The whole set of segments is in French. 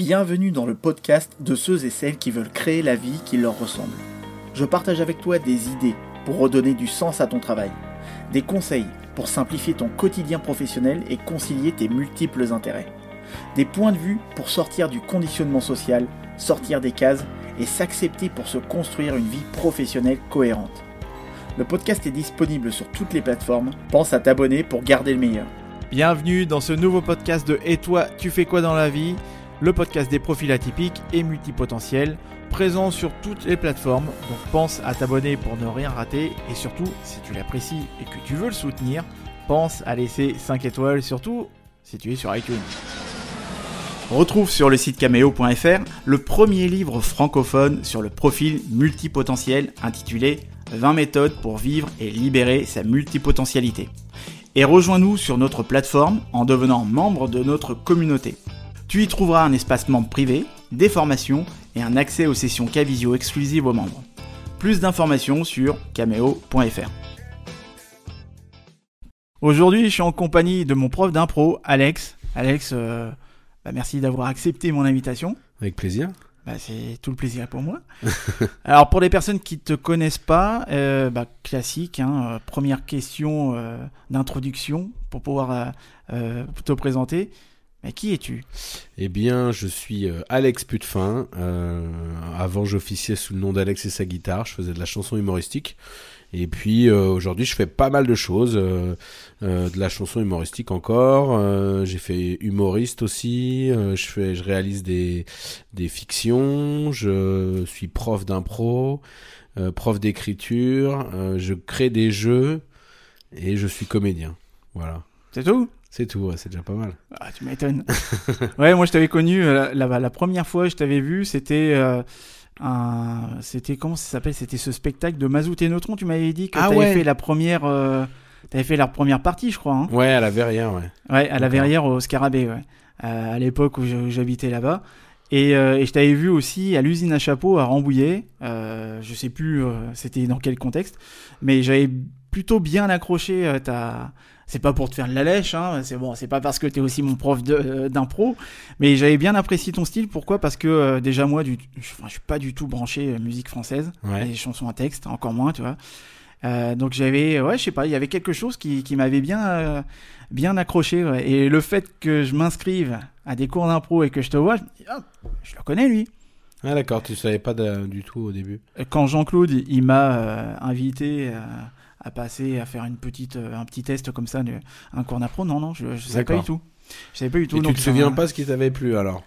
Bienvenue dans le podcast de ceux et celles qui veulent créer la vie qui leur ressemble. Je partage avec toi des idées pour redonner du sens à ton travail, des conseils pour simplifier ton quotidien professionnel et concilier tes multiples intérêts, des points de vue pour sortir du conditionnement social, sortir des cases et s'accepter pour se construire une vie professionnelle cohérente. Le podcast est disponible sur toutes les plateformes, pense à t'abonner pour garder le meilleur. Bienvenue dans ce nouveau podcast de Et toi, tu fais quoi dans la vie? Le podcast des profils atypiques et multipotentiels, présent sur toutes les plateformes, donc pense à t'abonner pour ne rien rater et surtout, si tu l'apprécies et que tu veux le soutenir, pense à laisser 5 étoiles, surtout si tu es sur iTunes. Retrouve sur le site cameo.fr le premier livre francophone sur le profil multipotentiel intitulé 20 méthodes pour vivre et libérer sa multipotentialité et rejoins-nous sur notre plateforme en devenant membre de notre communauté. Tu y trouveras un espace membre privé, des formations et un accès aux sessions K-Visio exclusives aux membres. Plus d'informations sur cameo.fr. Aujourd'hui, je suis en compagnie de mon prof d'impro, Alex. Alex, euh, bah, merci d'avoir accepté mon invitation. Avec plaisir. Bah, c'est tout le plaisir pour moi. Alors pour les personnes qui te connaissent pas, euh, bah, classique, hein, euh, première question euh, d'introduction pour pouvoir te présenter. Mais qui es-tu? Eh bien, je suis Alex Putefin. avant, j'officiais sous le nom d'Alex et sa guitare. Je faisais de la chanson humoristique. Et puis euh, aujourd'hui, je fais pas mal de choses, euh, euh, de la chanson humoristique encore. j'ai fait humoriste aussi. je fais, je réalise des des fictions. Je suis prof d'impro, prof d'écriture. je crée des jeux et je suis comédien. Voilà. C'est tout? C'est tout, c'est déjà pas mal. Ah, tu m'étonnes. ouais, moi je t'avais connu la, la, première fois que je t'avais vu, c'était c'était comment ça s'appelle? C'était ce spectacle de Mazout et Neutron. Tu m'avais dit que ah tu avais fait la première. Euh, T'avais fait la première partie, je crois. Hein. Ouais, à la Verrière, ouais. Ouais, à la Verrière au Scarabée, ouais. Euh, à l'époque où j'habitais là-bas. Et, euh, et, je t'avais vu aussi à l'usine à chapeau à Rambouillet. Euh, je sais plus c'était dans quel contexte, mais j'avais plutôt bien accroché ta, c'est pas pour te faire de la lèche, hein, c'est bon, c'est pas parce que tu es aussi mon prof euh, d'impro, mais j'avais bien apprécié ton style. Pourquoi? Parce que euh, déjà moi, du, je, je, suis pas du tout branché euh, musique française, les chansons à texte, encore moins, tu vois. donc j'avais, ouais, je sais pas, il y avait quelque chose qui, qui m'avait bien, bien accroché. Et le fait que je m'inscrive à des cours d'impro et que je te vois, je, ah, je le connais lui. Ah d'accord, tu savais pas du tout au début. Quand Jean-Claude, il m'a invité à passer, à faire une petite, euh, un petit test comme ça, un cours d'impro. Non, non, je ne savais pas du tout. Je savais pas du tout. Et tu te souviens pas ce qui t'avait plu alors?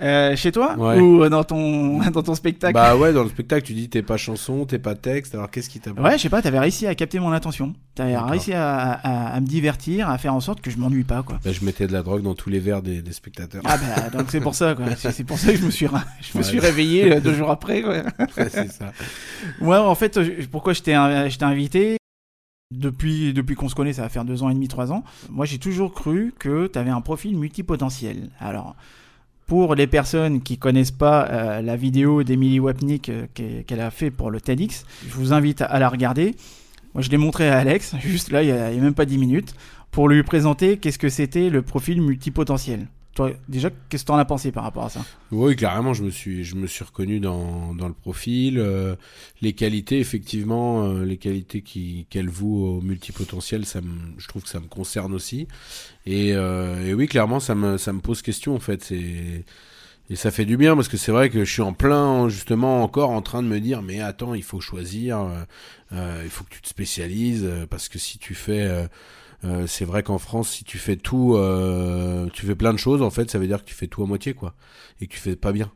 Euh, chez toi ou dans ton dans ton spectacle Bah ouais, dans le spectacle, tu dis t'es pas chanson, t'es pas texte. Alors qu'est-ce qui t'a Ouais, je sais pas. T'avais réussi à capter mon attention. T'avais réussi à, à, me divertir, à faire en sorte que je m'ennuie pas quoi. Bah, je mettais de la drogue dans tous les verres des, des spectateurs. Ah bah donc c'est pour ça quoi. C'est pour ça que je me suis je me suis réveillé euh, deux jours après. Ouais, c'est ça. Ouais, en fait, pourquoi je t'ai invité? Depuis, depuis qu'on se connaît, ça va faire deux ans et demi, trois ans. Moi, j'ai toujours cru que tu avais un profil multipotentiel. Alors, pour les personnes qui connaissent pas euh, la vidéo d'Emily Wapnick euh, qu'elle a fait pour le TEDx, je vous invite à la regarder. Moi, je l'ai montré à Alex, juste là, il n'y a, a, même pas dix minutes, pour lui présenter qu'est-ce que c'était le profil multipotentiel. Déjà, qu'est-ce que tu en as pensé par rapport à ça? Oui, carrément, je me suis, je me suis reconnu dans, dans le profil. Euh, les qualités, effectivement, euh, les qualités qu'elle voue au multipotentiel, ça me, je trouve que ça me concerne aussi. Et, euh, oui, clairement, ça me, ça me pose question, en fait. Et, ça fait du bien parce que c'est vrai que je suis en plein, justement, encore en train de me dire, mais attends, il faut choisir, il faut que tu te spécialises, parce que si tu fais c'est vrai qu'en France, si tu fais tout, euh, tu fais plein de choses, en fait, ça veut dire que tu fais tout à moitié, quoi, et que tu fais pas bien.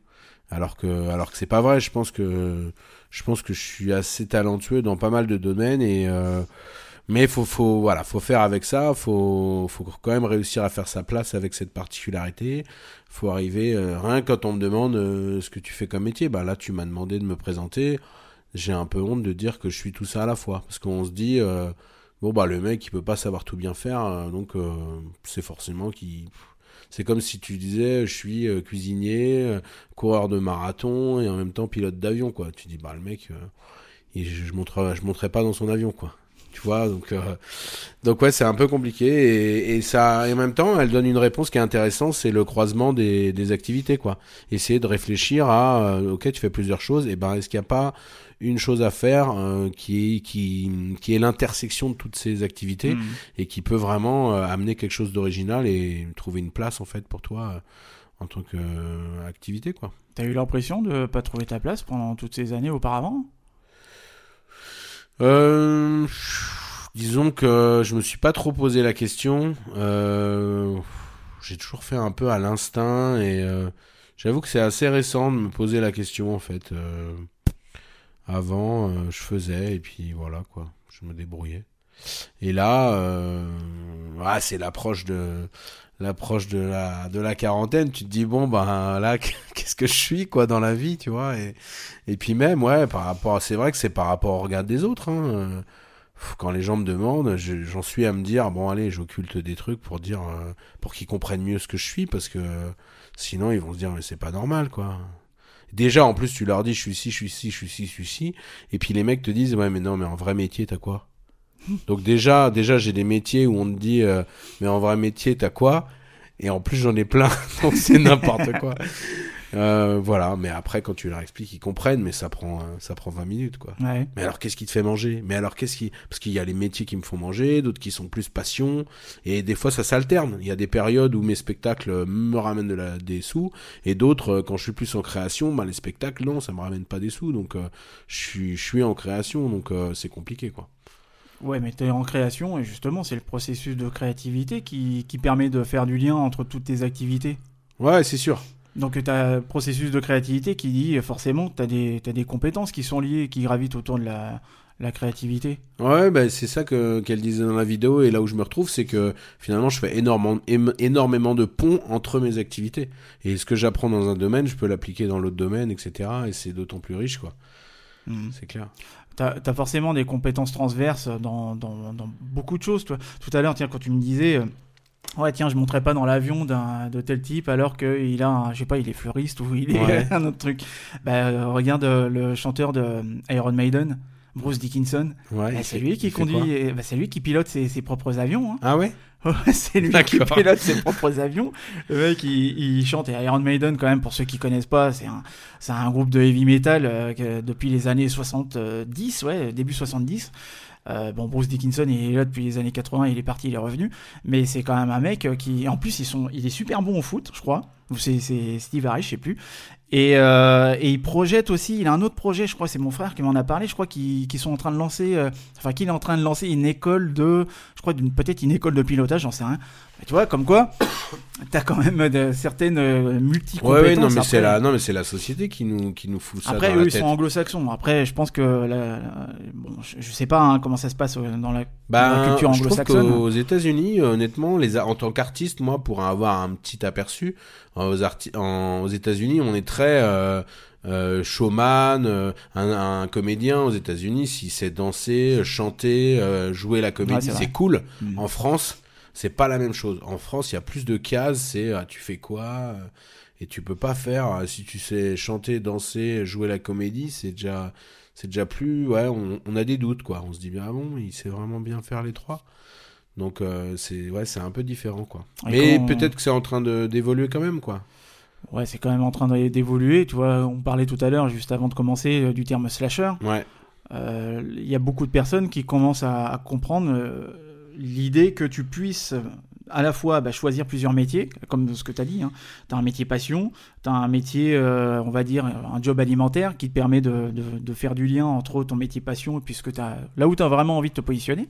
Alors que, alors que c'est pas vrai. Je pense que, je pense que je suis assez talentueux dans pas mal de domaines et euh, mais faut, faut, voilà, faut faire avec ça. Faut, faut quand même réussir à faire sa place avec cette particularité. Faut arriver. rien quand on me demande ce que tu fais comme métier, bah là, tu m'as demandé de me présenter. J'ai un peu honte de dire que je suis tout ça à la fois, parce qu'on se dit, bon bah le mec il peut pas savoir tout bien faire euh, donc euh, c'est forcément qui c'est comme si tu disais je suis euh, cuisinier coureur de marathon et en même temps pilote d'avion quoi tu dis bah le mec je, monterai je monterai pas dans son avion quoi Tu vois, donc, donc ouais, c'est un peu compliqué et, ça, en même temps, elle donne une réponse qui est intéressante, c'est le croisement des, des activités, quoi. Essayer de réfléchir à, ok, tu fais plusieurs choses, et ben, est-ce qu'il n'y a pas une chose à faire euh, qui, qui, qui est l'intersection de toutes ces activités Mhm. et qui peut vraiment euh, amener quelque chose d'original et trouver une place en fait pour toi euh, en tant qu'activité quoi. T'as eu l'impression de pas trouver ta place pendant toutes ces années auparavant? Euh, disons que je me suis pas trop posé la question. Euh, j'ai toujours fait un peu à l'instinct et euh, j'avoue que c'est assez récent de me poser la question en fait. Avant, euh, je faisais et puis voilà quoi, je me débrouillais. Et là, euh, ah, c'est l'approche de l'approche de la de la quarantaine. Tu te dis bon ben là, qu'est-ce que je suis quoi dans la vie, tu vois? Et et puis même ouais par rapport, c'est vrai que c'est par rapport au regard des autres. Hein, quand les gens me demandent, je- j'en suis à me dire bon allez, j'occulte des trucs pour dire euh, pour qu'ils comprennent mieux ce que je suis parce que sinon ils vont se dire mais c'est pas normal quoi. Déjà en plus tu leur dis je suis ici, je suis ici, je suis ici, je suis ici et puis les mecs te disent ouais mais non mais en vrai métier t'as quoi? Donc déjà déjà j'ai des métiers où on te dit euh, mais en vrai métier t'as quoi? Et en plus j'en ai plein. Donc c'est n'importe quoi. Euh, voilà, mais après quand tu leur expliques, ils comprennent, mais ça prend euh, ça prend 20 minutes quoi. Ouais. Mais alors qu'est-ce qui te fait manger? Mais alors qu'est-ce qui parce qu'il y a les métiers qui me font manger, d'autres qui sont plus passion et des fois ça s'alterne. Il y a des périodes où mes spectacles me ramènent de la, des sous et d'autres euh, quand je suis plus en création, bah les spectacles non, ça me ramène pas des sous donc euh, je suis je suis en création donc euh, c'est compliqué quoi. Ouais, mais t'es en création et justement, c'est le processus de créativité qui, qui permet de faire du lien entre toutes tes activités. Ouais, c'est sûr. Donc t'as un processus de créativité qui dit forcément t'as des, t'as des compétences qui sont liées, qui gravitent autour de la, la créativité. Ouais, bah, c'est ça que qu'elle disait dans la vidéo et là où je me retrouve, c'est que finalement je fais énormément, ém- énormément de ponts entre mes activités. Et ce que j'apprends dans un domaine, je peux l'appliquer dans l'autre domaine, etc. Et c'est d'autant plus riche, quoi. C'est clair. T'as as forcément des compétences transverses dans, dans, dans beaucoup de choses. Toi. Tout à l'heure, tiens, quand tu me disais, euh, ouais, tiens, je monterai pas dans l'avion d'un de tel type alors qu'il a, un, je sais pas, il est fleuriste ou il est Ouais. un autre truc. Bah, euh, regarde euh, le chanteur de Iron Maiden, Bruce Dickinson. Ouais. Bah, c'est lui qui conduit, bah, c'est lui qui pilote ses, ses propres avions. Hein. Ah ouais? C'est lui qui D'accord. pilote ses propres avions. Le mec, il, il chante. Et Iron Maiden, quand même, pour ceux qui connaissent pas, c'est un, c'est un groupe de heavy metal euh, que depuis les années 70, ouais, début 70. Euh, bon, Bruce Dickinson, il est là depuis les années 80, il est parti, il est revenu. Mais c'est quand même un mec euh, qui, en plus, ils sont, il est super bon au foot, je crois. C'est, Steve Harris, je sais plus. Et, euh, et il projette aussi, il a un autre projet, je crois, c'est mon frère qui m'en a parlé, je crois qu'ils qu'ils sont en train de lancer, enfin qu'il est en train de lancer une école de, je crois peut-être une école de pilotage, j'en sais rien. Mais tu vois, comme quoi, t'as quand même de, certaines euh, multi Ouais, ouais, non, mais c'est la, non, mais c'est la société qui nous, qui nous fout ça Après, dans eux, la ils tête. sont anglo-saxons. Après, je pense que la- la- bon, je, je sais pas hein, comment ça se passe euh, dans la, dans la Bah, culture je trouve anglo-saxonne. qu'aux États-Unis, honnêtement, les en tant qu'artiste, moi, pour avoir un petit aperçu, euh, aux, en- aux États-Unis, on est très euh, euh, showman, euh, un, un comédien aux États-Unis, si c'est danser, chanter, euh, jouer la comédie, c'est cool. Mm. En France, c'est pas la même chose. En France, il y a plus de cases, c'est ah, tu fais quoi euh, et tu peux pas faire euh, si tu sais chanter, danser, jouer la comédie, c'est déjà c'est déjà plus ouais, on, on a des doutes quoi. On se dit bien ah bon, il sait vraiment bien faire les trois. Donc euh, c'est ouais, c'est un peu différent quoi. Et Mais quand- peut-être que c'est en train de d'évoluer quand même quoi. Ouais, c'est quand même en train d'évoluer. Tu vois, on parlait tout à l'heure, juste avant de commencer, du terme slasher. Ouais. Euh, Il y a beaucoup de personnes qui commencent à, à comprendre euh, l'idée que tu puisses à la fois bah, choisir plusieurs métiers, comme ce que tu as dit. Hein. Tu as un métier passion, tu as un métier, euh, on va dire, un job alimentaire qui te permet de, faire du lien entre ton métier passion et puis là où tu as vraiment envie de te positionner.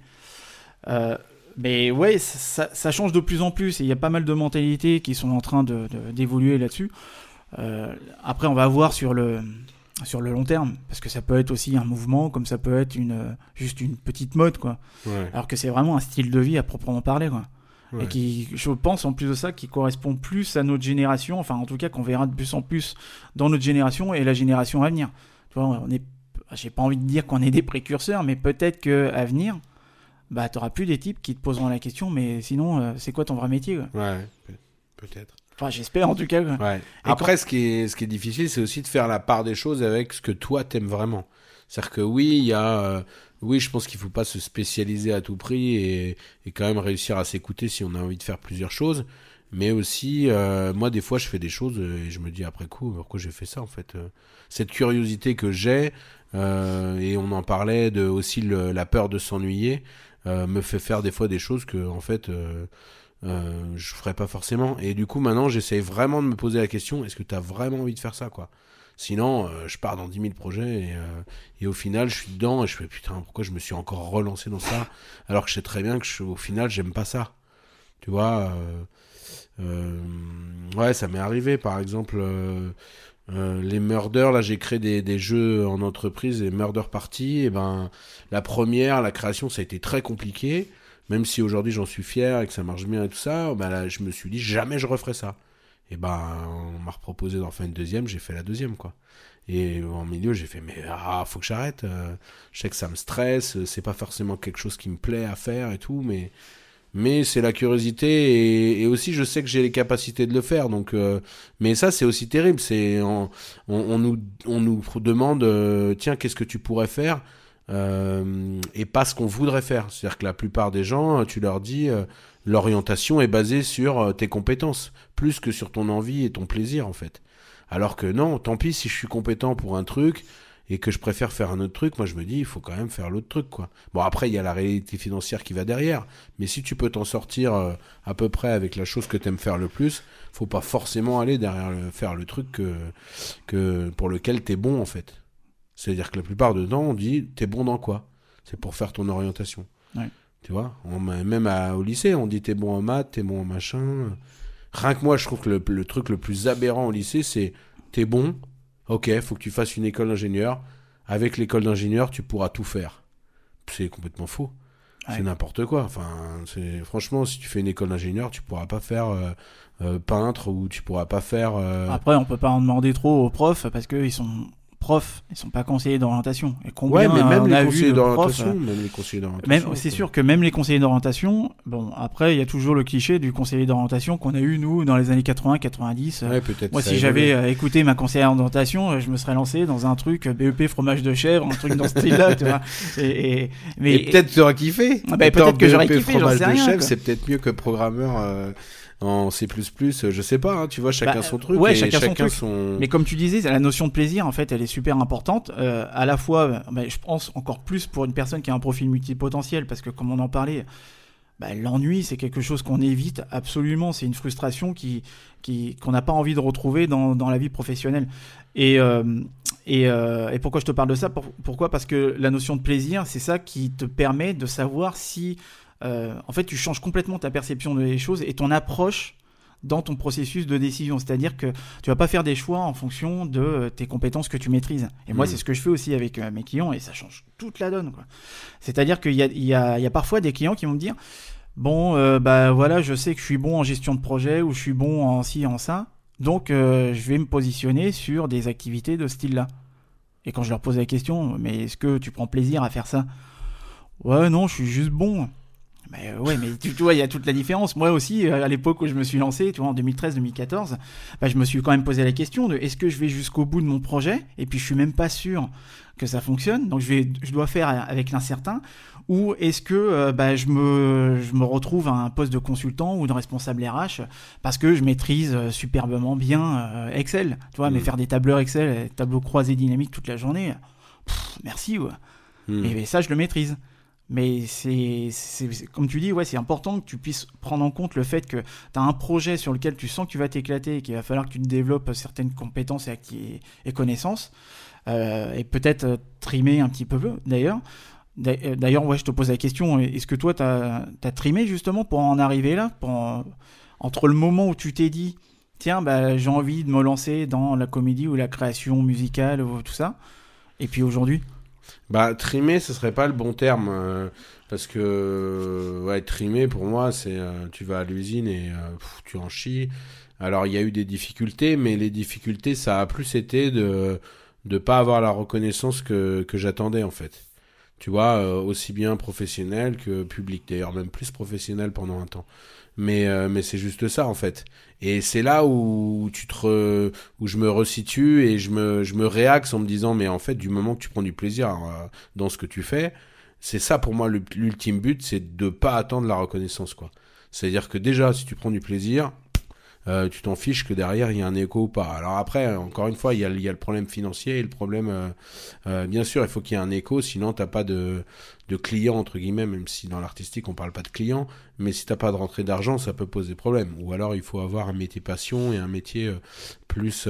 Euh, mais ouais, ça, change de plus en plus et il y a pas mal de mentalités qui sont en train de- de- d'évoluer là-dessus. Euh, après, on va voir sur le, sur le long terme, parce que ça peut être aussi un mouvement, comme ça peut être une, euh, juste une petite mode, quoi. Ouais. Alors que c'est vraiment un style de vie à proprement parler, quoi. ouais. Et qui, je pense, en plus de ça, qui correspond plus à notre génération, enfin, en tout cas, qu'on verra de plus en plus dans notre génération et la génération à venir. Tu vois, on est, j'ai pas envie de dire qu'on est des précurseurs, mais peut-être que à venir, bah, t'auras plus des types qui te poseront la question, mais sinon, euh, c'est quoi ton vrai métier, quoi? Ouais, peut- peut-être. Enfin, j'espère en tout cas. Ouais. Après, ce qui est, ce qui est difficile, c'est aussi de faire la part des choses avec ce que toi t'aimes vraiment. C'est-à-dire que oui, il y a, oui, je pense qu'il faut pas se spécialiser à tout prix et, et quand même réussir à s'écouter si on a envie de faire plusieurs choses. Mais aussi, moi, des fois, je fais des choses et je me dis après coup, pourquoi j'ai fait ça en fait. Cette curiosité que j'ai, et on en parlait de aussi la peur de s'ennuyer, me fait faire des fois des choses que en fait euh, je ferais pas forcément. Et du coup, maintenant, j'essaie vraiment de me poser la question est-ce que tu as vraiment envie de faire ça, quoi? Sinon, euh, je pars dans 10 000 projets et, euh, et, au final, je suis dedans et je fais putain, pourquoi je me suis encore relancé dans ça? Alors que je sais très bien que je, au final, j'aime pas ça. Tu vois Ouais, ça m'est arrivé, par exemple. les murders, là j'ai créé des, des, jeux en entreprise, les murder party, et ben la première, la création ça a été très compliqué même si aujourd'hui j'en suis fier et que ça marche bien et tout ça, bah là, je me suis dit jamais je referai ça. Et ben, on m'a proposé d'en faire une deuxième, j'ai fait la deuxième, quoi. Et en milieu, j'ai fait, mais ah, faut que j'arrête. Euh, je sais que ça me stresse, c'est pas forcément quelque chose qui me plaît à faire et tout, mais, mais c'est la curiosité et, aussi je sais que j'ai les capacités de le faire. Donc, euh, mais ça, c'est aussi terrible. C'est, on, on, nous, on nous demande, euh, tiens, qu'est-ce que tu pourrais faire euh, et pas ce qu'on voudrait faire. C'est-à-dire que la plupart des gens, tu leur dis, euh, l'orientation est basée sur euh, tes compétences, plus que sur ton envie et ton plaisir en fait. Alors que non, tant pis si je suis compétent pour un truc et que je préfère faire un autre truc, moi je me dis il faut quand même faire l'autre truc quoi. Bon après il y a la réalité financière qui va derrière, mais si tu peux t'en sortir à peu près avec la chose que tu aimes faire le plus, faut pas forcément aller derrière le, faire le truc que, que pour lequel t'es bon en fait. C'est-à-dire que la plupart temps, on dit T'es bon dans quoi? C'est pour faire ton orientation. Tu vois? Même au lycée, on dit T'es bon en maths, t'es bon en machin. Rien que moi, je trouve que le, truc le plus aberrant au lycée, c'est T'es bon, ok, faut que tu fasses une école d'ingénieur. Avec l'école d'ingénieur, tu pourras tout faire. C'est complètement faux. C'est n'importe quoi. Enfin, franchement, si tu fais une école d'ingénieur, tu pourras pas faire euh, euh, peintre ou tu pourras pas faire. Euh, Après, on peut pas en demander trop aux profs parce qu'ils sont profs, ils sont pas conseillers d'orientation. Et combien ouais, mais même, les conseillers d'orientation, même les conseillers d'orientation. C'est sûr que même les conseillers d'orientation, bon, après, il y a toujours le cliché du conseiller d'orientation qu'on a eu, nous, dans les années 80, 90. Ouais, peut-être. Moi, si j'avais euh, écouté ma conseillère d'orientation, euh, je me serais lancé dans un truc euh, BEP fromage de chèvre, un truc dans ce style-là, tu vois. Et, mais, peut-être tu aurais kiffé. Bah, peut-être que j'aurais kiffé, fromage de chèvre, c'est peut-être mieux que programmeur en C++, je sais pas, hein, tu vois, chacun bah, son truc. Ouais, chacun, son, Mais comme tu disais, la notion de plaisir, en fait, elle est super importante. Euh, à la fois, bah, je pense encore plus pour une personne qui a un profil multipotentiel, parce que comme on en parlait, bah, l'ennui, c'est quelque chose qu'on évite absolument. C'est une frustration qui, qui, qu'on n'a pas envie de retrouver dans, dans la vie professionnelle. Et, euh, et, euh, et, pourquoi je te parle de ça? Pourquoi? Parce que la notion de plaisir, c'est ça qui te permet de savoir si euh, en fait, tu changes complètement ta perception des choses et ton approche dans ton processus de décision. C'est-à-dire que tu vas pas faire des choix en fonction de euh, tes compétences que tu maîtrises. Et moi, hmm. c'est ce que je fais aussi avec euh, mes clients et ça change toute la donne. C'est-à-dire qu'il y a, parfois des clients qui vont me dire Bon, bah voilà, je sais que je suis bon en gestion de projet ou je suis bon en ci, en ça. Donc, je vais me positionner sur des activités de ce style-là. Et quand je leur pose la question Mais est-ce que tu prends plaisir à faire ça? Ouais, non, je suis juste bon. Mais euh, ouais, mais tu, vois, il y a toute la différence. Moi aussi, euh, à l'époque où je me suis lancé, tu vois, en 2013-2014, bah, je me suis quand même posé la question de est-ce que je vais jusqu'au bout de mon projet? Et puis je suis même pas sûr que ça fonctionne, donc je vais, je dois faire avec l'incertain. Ou est-ce que euh, bah, je, me, je me retrouve à un poste de consultant ou de responsable RH parce que je maîtrise superbement bien Excel, tu vois, mais mm. faire des tableurs Excel, tableaux croisés dynamiques toute la journée, merci, ouais. Mm. Et, et ça, je le maîtrise. Mais c'est, comme tu dis, ouais, c'est important que tu puisses prendre en compte le fait que tu as un projet sur lequel tu sens que tu vas t'éclater et qu'il va falloir que tu développes certaines compétences et, connaissances. Euh, et peut-être euh, trimer un petit peu d'ailleurs. Euh, d'ailleurs, ouais, je te pose la question, est-ce que toi, tu as, trimé justement pour en arriver là Entre le moment où tu t'es dit, tiens, bah, j'ai envie de me lancer dans la comédie ou la création musicale ou tout ça, et puis aujourd'hui? Bah, trimer, ce serait pas le bon terme. Euh, parce que, ouais, trimer, pour moi, c'est euh, tu vas à l'usine et euh, tu en chies. Alors, il y a eu des difficultés, mais les difficultés, ça a plus été de ne pas avoir la reconnaissance que, que j'attendais, en fait. Tu vois, euh, aussi bien professionnel que public. D'ailleurs, même plus professionnel pendant un temps. Mais, euh, mais c'est juste ça, en fait. Et c'est là où tu te où je me resitue et je me, je me réaxe en me disant, mais en fait, du moment que tu prends du plaisir euh, dans ce que tu fais, c'est ça pour moi l'ultime but, c'est de pas attendre la reconnaissance, quoi. C'est-à-dire que déjà, si tu prends du plaisir, euh, tu t'en fiches que derrière il y a un écho ou pas. Alors après, encore une fois, il y a, le problème financier et le problème, euh, euh, bien sûr, il faut qu'il y ait un écho, sinon t'as pas de, de client entre guillemets, même si dans l'artistique on parle pas de client, mais si t'as pas de rentrée d'argent, ça peut poser problème. Ou alors il faut avoir un métier passion et un métier plus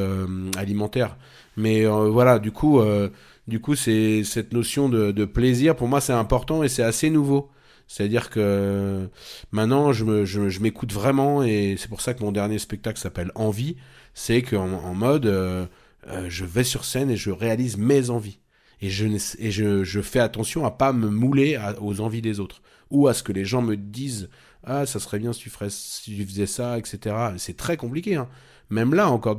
alimentaire. Mais voilà, du coup, du coup, c'est cette notion de plaisir pour moi c'est important et c'est assez nouveau. C'est-à-dire que maintenant, je, m'écoute vraiment et c'est pour ça que mon dernier spectacle s'appelle Envie. C'est qu'en en mode, euh, euh, je vais sur scène et je réalise mes envies. Et je, fais attention à pas me mouler aux envies des autres. Ou à ce que les gens me disent Ah, ça serait bien si tu, faisais ça, etc. C'est très compliqué. Hein. Même là, encore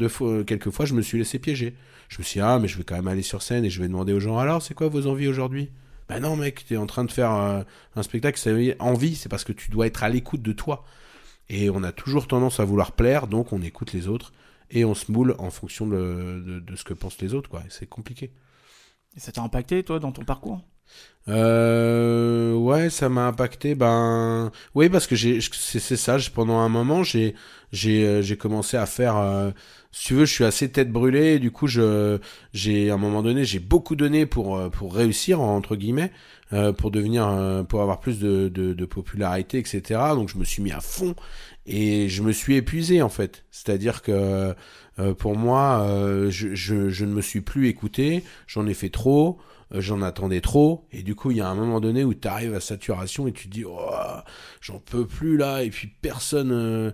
quelques fois, je me suis laissé piéger. Je me suis dit Ah, mais je vais quand même aller sur scène et je vais demander aux gens Alors, c'est quoi vos envies aujourd'hui? Ben non, mec, t'es en train de faire euh, un spectacle, c'est envie, c'est parce que tu dois être à l'écoute de toi. Et on a toujours tendance à vouloir plaire, donc on écoute les autres et on se moule en fonction de, de, ce que pensent les autres, quoi. C'est compliqué. Et ça t'a impacté, toi, dans ton parcours? Euh, ouais, ça m'a impacté. Ben, oui, parce que c'est, ça. Pendant un moment, j'ai, euh, commencé à faire. Euh, si tu veux, je suis assez tête brûlée. du coup, je, j'ai, à un moment donné, j'ai beaucoup donné pour, euh, réussir entre guillemets, pour devenir, pour avoir plus de, popularité, etc. Donc, je me suis mis à fond et je me suis épuisé en fait. C'est-à-dire que pour moi, je ne me suis plus écouté. J'en ai fait trop. Euh, j'en attendais trop, et du coup, il y a un moment donné où tu arrives à saturation et tu te dis, oh, j'en peux plus là, et puis personne, euh,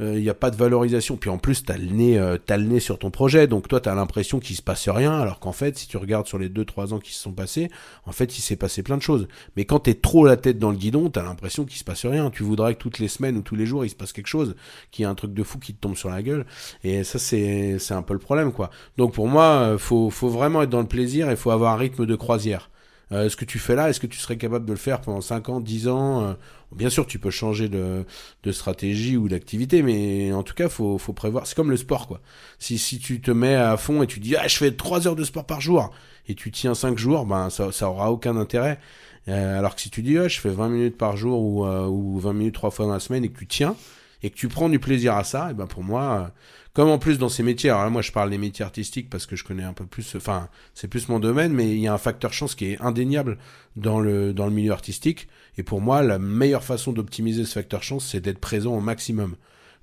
il euh, n'y a pas de valorisation. Puis en plus, tu as, le nez, euh, le nez sur ton projet, donc toi, tu as l'impression qu'il se passe rien, alors qu'en fait, si tu regardes sur les 2-3 ans qui se sont passés, en fait, il s'est passé plein de choses. Mais quand tu es trop la tête dans le guidon, tu as l'impression qu'il se passe rien. Tu voudrais que toutes les semaines ou tous les jours, il se passe quelque chose, qu'il y ait un truc de fou qui te tombe sur la gueule. Et ça, c'est un peu le problème, quoi. Donc pour moi, euh, faut, faut vraiment être dans le plaisir et faut avoir un rythme de croisière. Euh, ce que tu fais là, est-ce que tu serais capable de le faire pendant 5 ans, 10 ans euh, Bien sûr, tu peux changer de, stratégie ou d'activité, mais en tout cas, faut, faut prévoir. C'est comme le sport, quoi. Si, si tu te mets à fond et tu dis, ah, je fais 3 heures de sport par jour, et tu tiens 5 jours, ben, ça, ça aura aucun intérêt. Euh, alors que si tu dis, ah, je fais 20 minutes par jour ou, ou 20 minutes 3 fois dans la semaine et que tu tiens, et que tu prends du plaisir à ça, et ben pour moi, comme en plus dans ces métiers, alors là, moi je parle des métiers artistiques parce que je connais un peu plus, enfin c'est plus mon domaine, mais il y a un facteur chance qui est indéniable dans le milieu artistique. Et pour moi, la meilleure façon d'optimiser ce facteur chance, c'est d'être présent au maximum.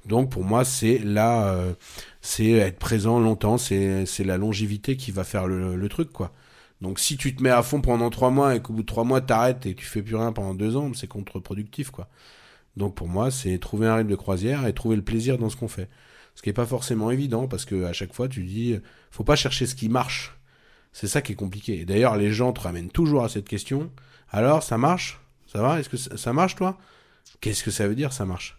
Donc pour moi, c'est là, euh, c'est être présent longtemps, c'est la longévité qui va faire le, truc quoi. Donc si tu te mets à fond pendant trois mois et qu'au bout de trois mois t'arrêtes et tu fais plus rien pendant deux ans, c'est contre-productif quoi. Donc pour moi, c'est trouver un rythme de croisière et trouver le plaisir dans ce qu'on fait ce qui est pas forcément évident parce que à chaque fois tu dis faut pas chercher ce qui marche. C'est ça qui est compliqué. D'ailleurs, les gens te ramènent toujours à cette question. Alors, ça marche? Ça va? Est-ce que ça marche toi? Qu'est-ce que ça veut dire ça marche?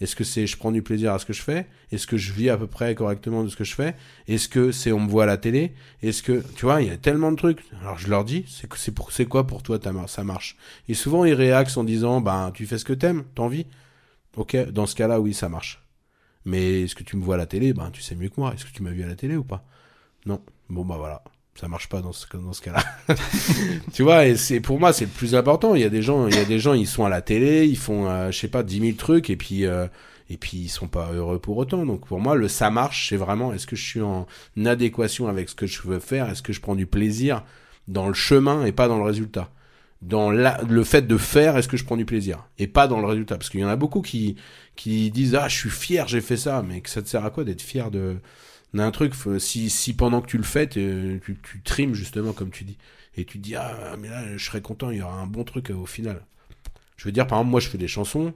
Est-ce que c'est je prends du plaisir à ce que je fais? Est-ce que je vis à peu près correctement de ce que je fais? Est-ce que c'est on me voit à la télé? Est-ce que tu vois, il y a tellement de trucs. Alors je leur dis, c'est quoi pour toi ça marche? Et souvent ils réaxent en disant ben tu fais ce que t'aimes, t'en vis. OK, dans ce cas-là oui, ça marche. Mais est-ce que tu me vois à la télé? Ben, tu sais mieux que moi. Est-ce que tu m'as vu à la télé ou pas? Non. Bon, bah voilà. Ça marche pas dans ce, dans ce cas-là. tu vois, et c'est, pour moi, c'est le plus important. Il y a des gens, il y a des gens, ils sont à la télé, ils font, euh, je sais pas, 10 000 trucs, et puis, euh, et puis ils sont pas heureux pour autant. Donc pour moi, le ça marche, c'est vraiment, est-ce que je suis en adéquation avec ce que je veux faire? Est-ce que je prends du plaisir dans le chemin et pas dans le résultat? Dans le fait de faire, est-ce que je prends du plaisir? Et pas dans le résultat. Parce qu'il y en a beaucoup qui qui disent ah je suis fier j'ai fait ça. Mais que ça te sert à quoi d'être fier de d'un truc? Si si pendant que tu le fais tu, tu trimes justement comme tu dis. Et tu dis ah mais là je serais content il y aura un bon truc au final. Je veux dire par exemple moi je fais des chansons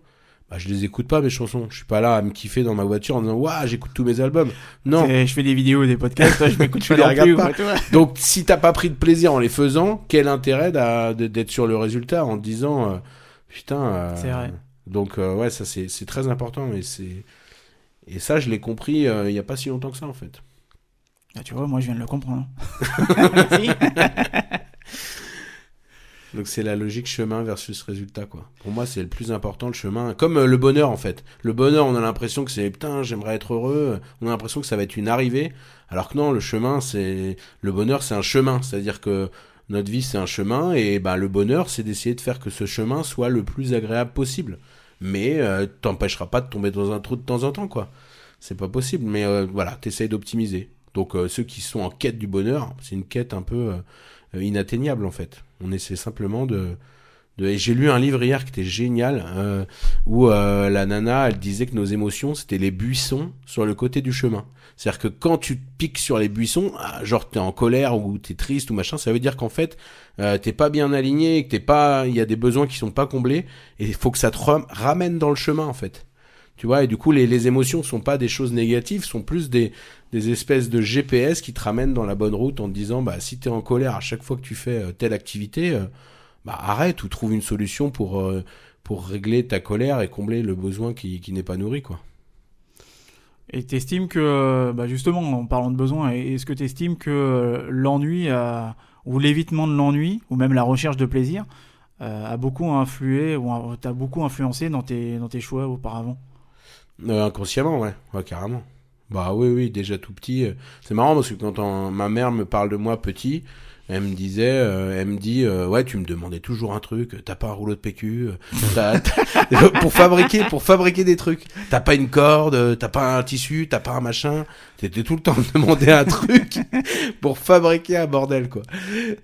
bah, je les écoute pas mes chansons. Je suis pas là à me kiffer dans ma voiture en disant waouh j'écoute tous mes albums. Non. Je fais des vidéos, des podcasts, je m'écoute, je les regarde pas. Donc si t'as pas pris de plaisir en les faisant, quel intérêt d'être sur le résultat en te disant euh, putain. Euh, c'est vrai. Donc euh, ouais ça c'est c'est très important et c'est et ça je l'ai compris il y a pas si longtemps que ça en fait. Ah, tu vois moi je viens de le comprendre. Donc c'est la logique chemin versus résultat quoi. Pour moi c'est le plus important le chemin, comme euh, le bonheur en fait. Le bonheur on a l'impression que c'est putain j'aimerais être heureux, on a l'impression que ça va être une arrivée, alors que non le chemin c'est le bonheur c'est un chemin, c'est-à-dire que notre vie c'est un chemin et bah le bonheur c'est d'essayer de faire que ce chemin soit le plus agréable possible. Mais euh, t'empêchera pas de tomber dans un trou de temps en temps quoi. C'est pas possible, mais euh, voilà t'essayes d'optimiser. Donc euh, ceux qui sont en quête du bonheur, c'est une quête un peu euh, inatteignable en fait. On essaie simplement de, de... J'ai lu un livre hier qui était génial, euh, où euh, la nana, elle disait que nos émotions, c'était les buissons sur le côté du chemin. C'est-à-dire que quand tu te piques sur les buissons, ah, genre t'es en colère ou t'es triste ou machin, ça veut dire qu'en fait euh, t'es pas bien aligné, que t'es pas, il y a des besoins qui sont pas comblés, et il faut que ça te ramène dans le chemin en fait. Tu vois, et du coup les, les émotions sont pas des choses négatives, sont plus des, espèces de GPS qui te ramènent dans la bonne route en te disant bah si t'es en colère à chaque fois que tu fais euh, telle activité, euh, bah arrête ou trouve une solution pour euh, pour régler ta colère et combler le besoin qui, qui n'est pas nourri quoi. Et t'estimes que, bah justement, en parlant de besoin, est-ce que t'estimes que l'ennui ou l'évitement de l'ennui ou même la recherche de plaisir a beaucoup influé ou t'a beaucoup influencé dans tes dans tes choix auparavant? Euh, Inconsciemment, ouais, ouais carrément. Bah oui, oui, déjà tout petit. C'est marrant parce que quand ma mère me parle de moi petit, elle me disait, euh, elle me dit, euh, ouais, tu me demandais toujours un truc. T'as pas un rouleau de PQ euh, t'as- t'as- pour fabriquer, pour fabriquer des trucs. T'as pas une corde, t'as pas un tissu, t'as pas un machin. T'étais tout le temps de demander un truc pour fabriquer un bordel, quoi.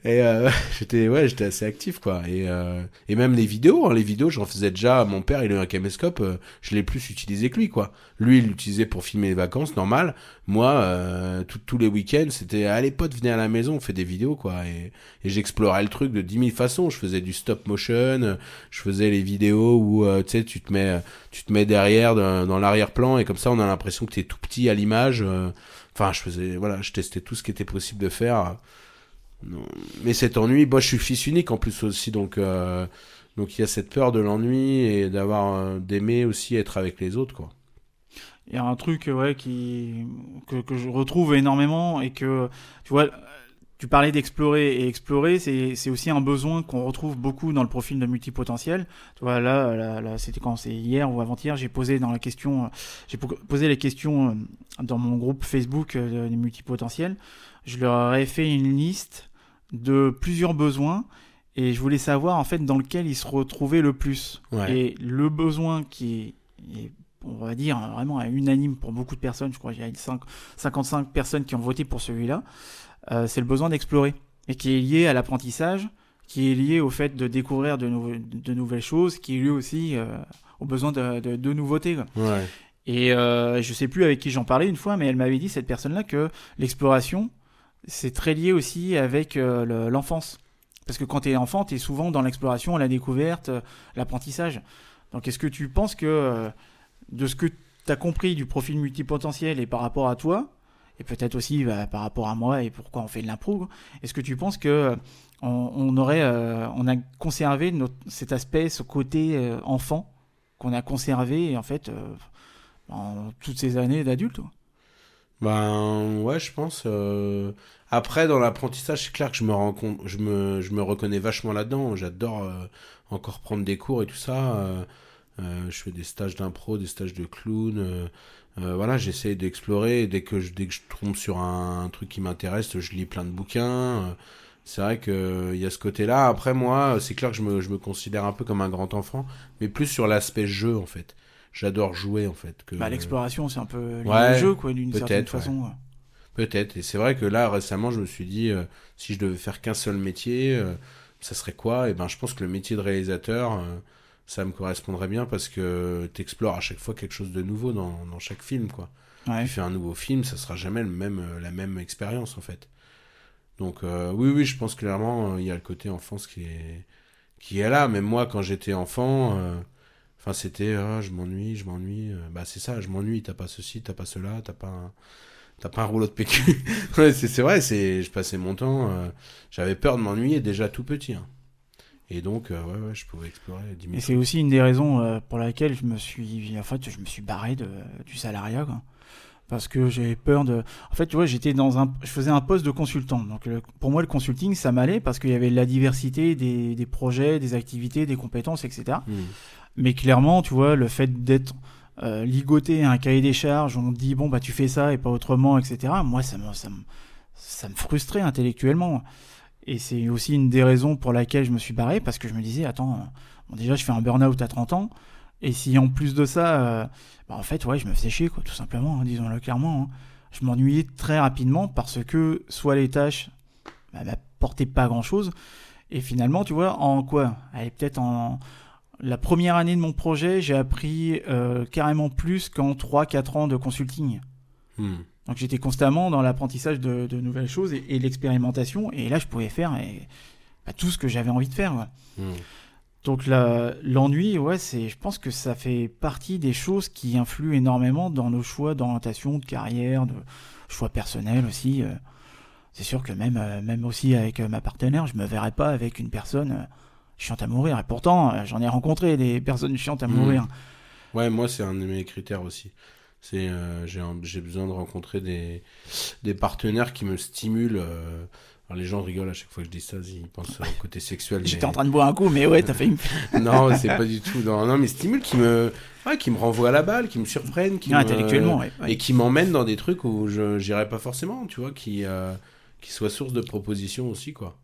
Et euh, j'étais, ouais, j'étais assez actif, quoi. Et euh, et même les vidéos, hein, les vidéos, j'en faisais déjà. Mon père, il a eu un caméscope, euh, je l'ai plus utilisé que lui, quoi. Lui, il l'utilisait pour filmer les vacances, normal. Moi, euh, tout- tous les week-ends, c'était allez potes, venez à la maison, on fait des vidéos quoi. Et, j'explorais le truc de 10 000 façons. Je faisais du stop motion, je faisais les vidéos où euh, tu sais, tu te mets, tu te mets derrière dans, l'arrière-plan et comme ça, on a l'impression que t'es tout petit à l'image. euh. Enfin, je faisais, voilà, je testais tout ce qui était possible de faire. Mais cet ennui, moi, je suis fils unique en plus aussi, donc. euh, donc il y a cette peur de l'ennui et d'avoir d'aimer aussi être avec les autres quoi. Il y a un truc ouais, qui, que, que je retrouve énormément et que, tu vois, tu parlais d'explorer et explorer, c'est c'est aussi un besoin qu'on retrouve beaucoup dans le profil de multipotentiel. Tu vois, là, là, là c'était quand c'est hier ou avant-hier, j'ai posé dans la question, euh, j'ai po- posé les questions euh, dans mon groupe Facebook euh, des multipotentiels. Je leur ai fait une liste de plusieurs besoins et je voulais savoir en fait dans lequel ils se retrouvaient le plus. Ouais. Et le besoin qui est, est, on va dire, vraiment unanime pour beaucoup de personnes, je crois qu'il y a 5 55 personnes qui ont voté pour celui-là, euh, c'est le besoin d'explorer. Et qui est lié à l'apprentissage, qui est lié au fait de découvrir de, nou- de nouvelles choses, qui est lié aussi euh, au besoin de, de, de nouveautés. quoi. Ouais. Et euh, je sais plus avec qui j'en parlais une fois, mais elle m'avait dit, cette personne-là, que l'exploration, c'est très lié aussi avec euh, le- l'enfance. Parce que quand tu es enfant, tu es souvent dans l'exploration, la découverte, euh, l'apprentissage. Donc est-ce que tu penses que euh, de ce que tu as compris du profil multipotentiel et par rapport à toi, et peut-être aussi bah, par rapport à moi et pourquoi on fait de l'impro, est-ce que tu penses que euh, on, aurait, euh, on a conservé cet aspect, ce côté euh, enfant qu'on a conservé en fait euh, toutes ces années d'adulte Ben ouais, je pense. Après, dans l'apprentissage, c'est clair que je me je me, reconnais vachement là-dedans. J'adore encore prendre des cours et tout ça. je fais des stages d'impro, des stages de clown. Euh, voilà, j'essaie d'explorer. Dès que je, dès que je tombe sur un, un truc qui m'intéresse, je lis plein de bouquins. euh, C'est vrai que euh, il y a ce côté-là. Après, moi, c'est clair que je me, je me considère un peu comme un grand enfant, mais plus sur l'aspect jeu en fait. J'adore jouer en fait. Que... bah, L'exploration, c'est un peu lié Ouais, jeu, quoi, d'une certaine peut-être, façon. ouais. Peut-être. Et c'est vrai que là, récemment, je me suis dit, euh, si je devais faire qu'un seul métier, euh, ça serait quoi? Et ben, je pense que le métier de réalisateur, ça me correspondrait bien parce que t'explores à chaque fois quelque chose de nouveau dans, dans chaque film, quoi. Ouais. Tu fais un nouveau film, ça sera jamais le même, euh, la même expérience, en fait. Donc, euh, oui, oui, je pense clairement, euh, il y a le côté enfance qui est, qui est là. Même moi, quand j'étais enfant, euh, c'était, ah, je m'ennuie, je m'ennuie. bah, c'est ça, je m'ennuie. T'as pas ceci, t'as pas cela, t'as pas un, t'as pas un rouleau de PQ. ouais, c'est, c'est vrai, c'est, je passais mon temps, euh, j'avais peur de m'ennuyer déjà tout petit. hein. Et donc, euh, ouais, ouais, je pouvais explorer 10 000 Et c'est aussi une des raisons euh, pour laquelle je me suis, en fait, je me suis barré de, du salariat. Quoi. parce que j'avais peur de. En fait, tu vois, j'étais dans un, je faisais un poste de consultant. Donc, pour moi, le consulting, ça m'allait parce qu'il y avait la diversité des, des, projets, des activités, des compétences, etc. Hmm. Mais clairement, tu vois, le fait d'être euh, ligoté à un cahier des charges, on dit bon bah tu fais ça et pas autrement, etc. Moi, ça me, ça me, ça me frustrait intellectuellement. Et c'est aussi une des raisons pour laquelle je me suis barré parce que je me disais attends, déjà je fais un burn-out à 30 ans. Et si en plus de ça, euh, bah en fait, ouais, je me faisais chier, quoi, tout simplement, hein, disons-le clairement. Hein. Je m'ennuyais très rapidement parce que soit les tâches bah, m'apportaient pas grand-chose, et finalement, tu vois, en quoi? Allez, peut-être en la première année de mon projet, j'ai appris euh, carrément plus qu'en 3-4 ans de consulting. Hmm. Donc j'étais constamment dans l'apprentissage de, nouvelles choses et, l'expérimentation, et là je pouvais faire et, bah, tout ce que j'avais envie de faire. Hmm. Donc l'ennui, ouais, c'est, je pense que ça fait partie des choses qui influent énormément dans nos choix d'orientation, de carrière, de choix personnels aussi. Euh. C'est sûr que même, euh, même aussi avec euh, ma partenaire, je me verrais pas avec une personne chiante à mourir. Et pourtant, j'en ai rencontré des personnes chiantes à mmh. mourir. Ouais, moi c'est un de mes critères aussi. C'est j'ai besoin de rencontrer des, des partenaires qui me stimulent alors les gens rigolent à chaque fois que je dis ça, ils pensent au côté sexuel. J'étais en train de boire un coup, mais ouais, t'as fait une. non, c'est pas du tout. Non, non, mais stimule qui me, ouais, qui me renvoie à la balle, qui me surprennent, qui intellectuellement, et qui m'emmène dans des trucs où je n'irais pas forcément, tu vois, qui euh, qui soit source de propositions aussi, quoi.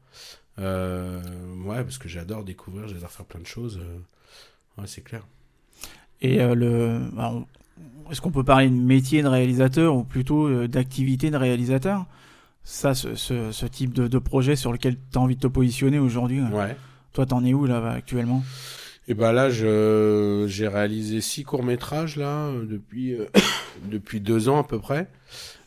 Euh, ouais, parce que j'adore découvrir, j'adore faire plein de choses. Euh, ouais, c'est clair. Et le, est-ce qu'on peut parler de métier de réalisateur ou plutôt d'activité de réalisateur? ça, ce, ce, type de, de, projet sur lequel tu as envie de te positionner aujourd'hui Ouais. Toi, t'en es où là actuellement? Et eh ben là, je, j'ai réalisé six courts métrages là depuis euh, depuis deux ans à peu près.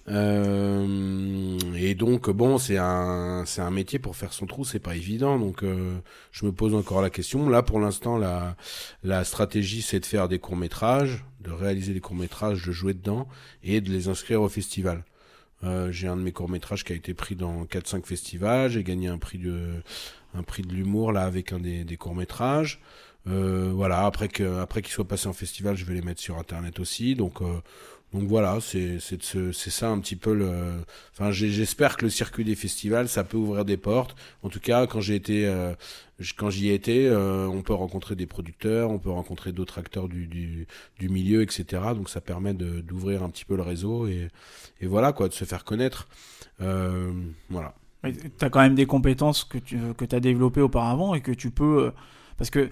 Euh, et donc bon, c'est un c'est un métier pour faire son trou, c'est pas évident. Donc euh, je me pose encore la question. Là, pour l'instant, la la stratégie, c'est de faire des courts métrages, de réaliser des courts métrages, de jouer dedans et de les inscrire au festival. Euh, j'ai un de mes courts métrages qui a été pris dans 4-5 festivals. J'ai gagné un prix de un prix de l'humour là avec un des, des courts métrages. Euh, voilà, après que après qu'il soit passé en festival, je vais les mettre sur internet aussi. Donc euh, donc voilà, c'est c'est ça un petit peu le. Enfin, j'espère que le circuit des festivals, ça peut ouvrir des portes. En tout cas, quand j'ai été, euh, quand j'y ai été, euh, on peut rencontrer des producteurs, on peut rencontrer d'autres acteurs du, du, du, milieu, etc. Donc ça permet d'ouvrir un petit peu le réseau et, et voilà quoi, de se faire connaître. Euh, voilà. Tu as quand même des compétences que tu que as développées auparavant et que tu peux. Parce que,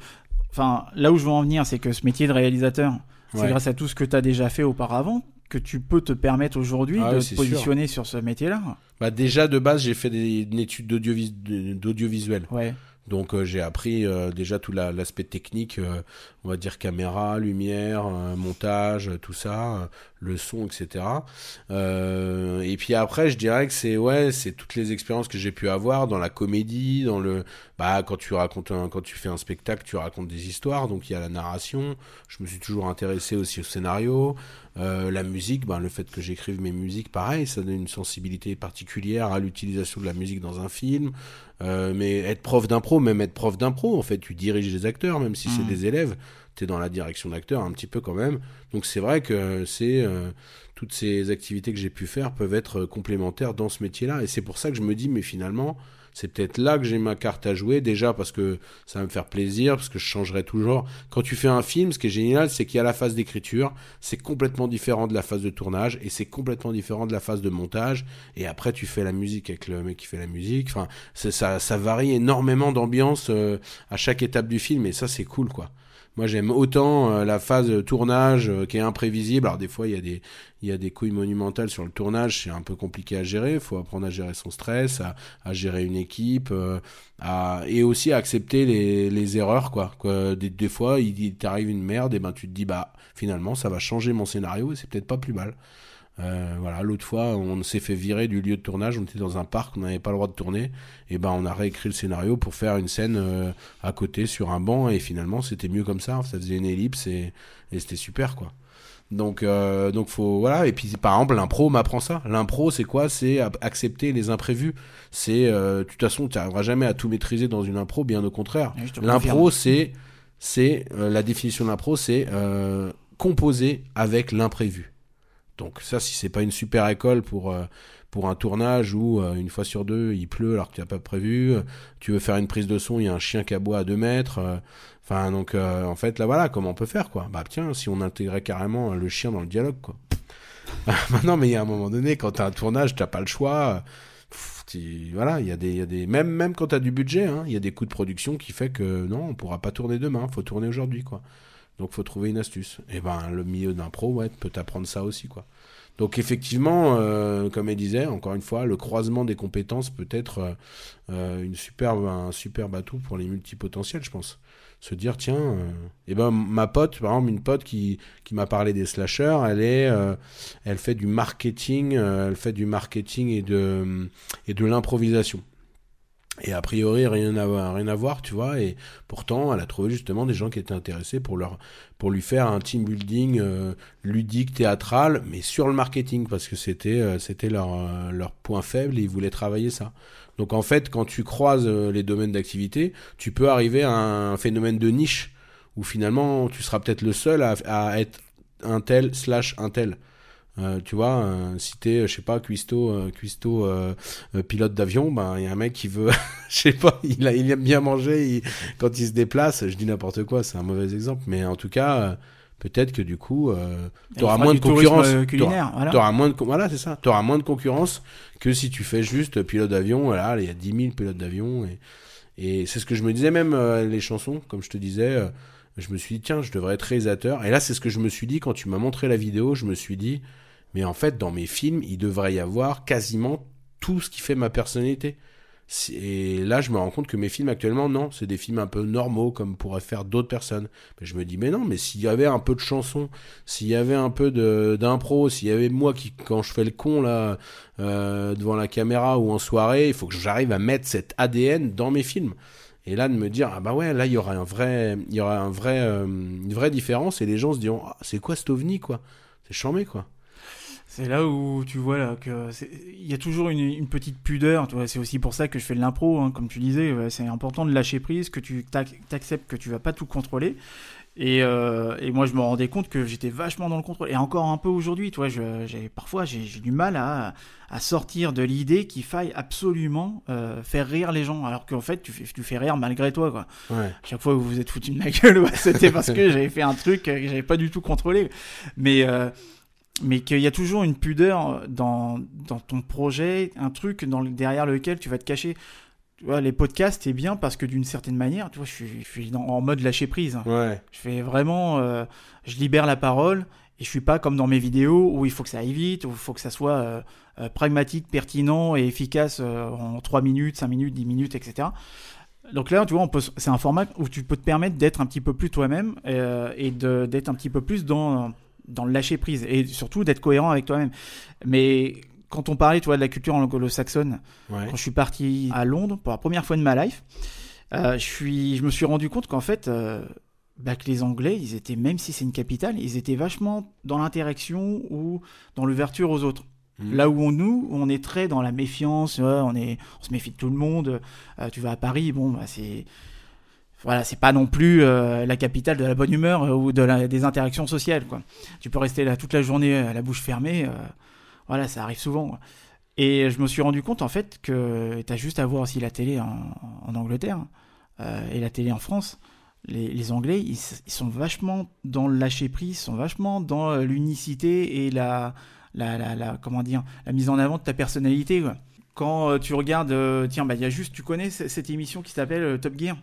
enfin, là où je veux en venir, c'est que ce métier de réalisateur c'est grâce à tout ce que tu as déjà fait auparavant que tu peux te permettre aujourd'hui ah de te positionner sur ce métier-là. Bah déjà de base, j'ai fait des, une étude d'audiovisuel. Ouais. Donc euh, j'ai appris euh, déjà tout l'aspect technique, euh, on va dire caméra, lumière, montage, tout ça, le son, etc. et puis après, je dirais que c'est ouais, c'est toutes les expériences que j'ai pu avoir dans la comédie, dans le bah quand tu racontes quand tu fais un spectacle, tu racontes des histoires, donc il y a la narration. Je me suis toujours intéressé aussi au scénario. la musique, bah, le fait que j'écrive mes musiques, pareil, ça donne une sensibilité particulière à l'utilisation de la musique dans un film. Euh, mais être prof d'impro, même être prof d'impro, en fait, tu diriges les acteurs, même si c'est mm. des élèves, tu es dans la direction d'acteurs un petit peu quand même. Donc c'est vrai que c'est euh, toutes ces activités que j'ai pu faire peuvent être complémentaires dans ce métier-là. Et c'est pour ça que je me dis, mais finalement, c'est peut-être là que j'ai ma carte à jouer, déjà parce que ça va me faire plaisir, parce que je changerai toujours. Quand tu fais un film, ce qui est génial, c'est qu'il y a la phase d'écriture, c'est complètement différent de la phase de tournage, et c'est complètement différent de la phase de montage, et après tu fais la musique avec le mec qui fait la musique, enfin, ça, ça varie énormément d'ambiance euh, à chaque étape du film, et ça c'est cool, quoi. Moi, j'aime autant euh, la phase tournage euh, qui est imprévisible. Alors des fois, il y a des il y a des couilles monumentales sur le tournage, c'est un peu compliqué à gérer. Il faut apprendre à gérer son stress, à, gérer une équipe, euh, à, et aussi à accepter les, les erreurs, quoi. quoi des, des, fois, il t'arrive une merde, et ben tu te dis bah finalement ça va changer mon scénario et c'est peut-être pas plus mal. Euh, voilà, l'autre fois, on s'est fait virer du lieu de tournage. On était dans un parc, on n'avait pas le droit de tourner. Et ben, on a réécrit le scénario pour faire une scène euh, à côté sur un banc. Et finalement, c'était mieux comme ça. Ça faisait une ellipse et, et c'était super, quoi. Donc, euh, donc faut voilà. Et puis, par exemple, l'impro m'apprend ça. L'impro, c'est quoi? C'est accepter les imprévus. C'est, euh, de toute façon, tu n'arriveras jamais à tout maîtriser dans une impro. Bien au contraire. L'impro, c'est, c'est la définition de l'impro, c'est composer avec l'imprévu Donc ça, si c'est pas une super école pour pour un tournage où une fois sur deux il pleut alors que tu n'as pas prévu, tu veux faire une prise de son, il y a un chien qui aboie à deux mètres. Enfin donc en fait là voilà comment on peut faire quoi? Bah tiens si on intégrait carrément le chien dans le dialogue quoi. non mais il y a un moment donné quand t'as un tournage t'as pas le choix voilà, il y a des, y même, même quand tu as du budget, hein, il y a des coûts de production qui fait que non, on pourra pas tourner demain, faut tourner aujourd'hui, quoi. Donc faut trouver une astuce. Et ben le milieu d'un pro, ouais, peut t'apprendre ça aussi, quoi. Donc effectivement, euh, comme elle disait, encore une fois, le croisement des compétences peut être euh, euh, superbe, un super atout pour les multipotentiels, je pense se dire tiens euh, eh ben ma pote par exemple une pote qui, qui m'a parlé des slashers elle est elle fait du marketing elle fait du marketing et de l'improvisation et a priori rien à rien à voir tu vois et pourtant elle a trouvé justement des gens qui étaient intéressés pour leur pour lui faire un team building ludique théâtral mais sur le marketing parce que c'était c'était leur leur point faible et ils voulaient travailler ça donc en fait, quand tu croises euh, les domaines d'activité, tu peux arriver à un phénomène de niche où finalement tu seras peut-être le seul à, être un tel slash un tel. Euh, tu vois, euh, si t'es, je sais pas, cuistot, cuistot pilote d'avion, ben il y a un mec qui veut, je sais pas, il, a, il aime bien manger, quand il se déplace, je dis n'importe quoi, c'est un mauvais exemple, mais en tout cas, peut-être que du coup, euh, tu auras moins de concurrence. Culinaire, voilà. moins de voilà, c'est ça. Tu auras moins de concurrence que si tu fais juste pilote d'avion. Voilà, il y a 10 000 pilotes d'avion et, et c'est ce que je me disais même euh, les chansons, comme je te disais. Euh, je me suis dit tiens, je devrais être réalisateur. Et là, c'est ce que je me suis dit quand tu m'as montré la vidéo. Je me suis dit, mais en fait, dans mes films, il devrait y avoir quasiment tout ce qui fait ma personnalité. Et là, je me rends compte que mes films actuellement, non, c'est des films un peu normaux, comme pourraient faire d'autres personnes. Mais je me dis, mais non, mais s'il y avait un peu de chansons, s'il y avait un peu d'impro, s'il y avait moi qui, quand je fais le con là, euh, devant la caméra ou en soirée, il faut que j'arrive à mettre cet ADN dans mes films. Et là, de me dire, ah bah ouais, là, il y aura un vrai, il un vrai, euh, une vraie différence, et les gens se diront, ah, c'est quoi cet ovni, quoi? C'est chambé, quoi. C'est là où tu vois là que il y a toujours une, petite pudeur. c'est aussi pour ça que je fais de l'impro, hein, comme tu disais. C'est important de lâcher prise, que tu t'acceptes que tu vas pas tout contrôler. Euh, et, moi, je me rendais compte que j'étais vachement dans le contrôle. Et encore un peu aujourd'hui, toi, j'ai parfois j'ai du mal à, sortir de l'idée qu'il faille absolument euh, faire rire les gens, alors qu'en fait, tu fais, tu fais rire malgré toi, quoi. Chaque fois que vous vous êtes foutu de ma gueule, c'était parce que j'avais fait un truc que j'avais pas du tout contrôlé. Mais euh, mais qu'il y a toujours une pudeur dans, dans ton projet, un truc dans derrière lequel tu vas te cacher. Tu vois, les podcasts, c'est bien parce que d'une certaine manière, tu vois, je suis, je suis en mode lâcher prise. Ouais. Je fais vraiment, euh, je libère la parole et je suis pas comme dans mes vidéos où il faut que ça aille vite, où il faut que ça soit euh, euh, pragmatique, pertinent et efficace en 3 minutes, 5 minutes, 10 minutes, etc. Donc là, tu vois, c'est un format où tu peux te permettre d'être un petit peu plus toi-même et d'être un petit peu plus dans dans le lâcher prise et surtout d'être cohérent avec toi-même. Mais quand on parlait, toi, de la culture anglo-saxonne, quand je suis parti à Londres pour la première fois de ma life, euh, je, suis, je me suis rendu compte qu'en fait, euh, bah, que les Anglais, ils étaient, même si c'est une capitale, ils étaient vachement dans l'interaction ou dans l'ouverture aux autres. Mmh. Là où on, nous, on est très dans la méfiance, on, est, on se méfie de tout le monde. Euh, tu vas à Paris, bon, bah, c'est voilà, c'est pas non plus euh, la capitale de la bonne humeur euh, ou de des interactions sociales. Tu peux rester là toute la journée à la bouche fermée. Euh, voilà, ça arrive souvent. Et je me suis rendu compte en fait que tu as juste à voir aussi la télé en, Angleterre et la télé en France. Les, Anglais, ils, sont vachement dans le lâcher prise, sont vachement dans l'unicité et la, la, la, comment dire, la mise en avant de ta personnalité. Quand tu regardes, tiens, bah il y a juste, tu connais cette émission qui s'appelle Top Gear?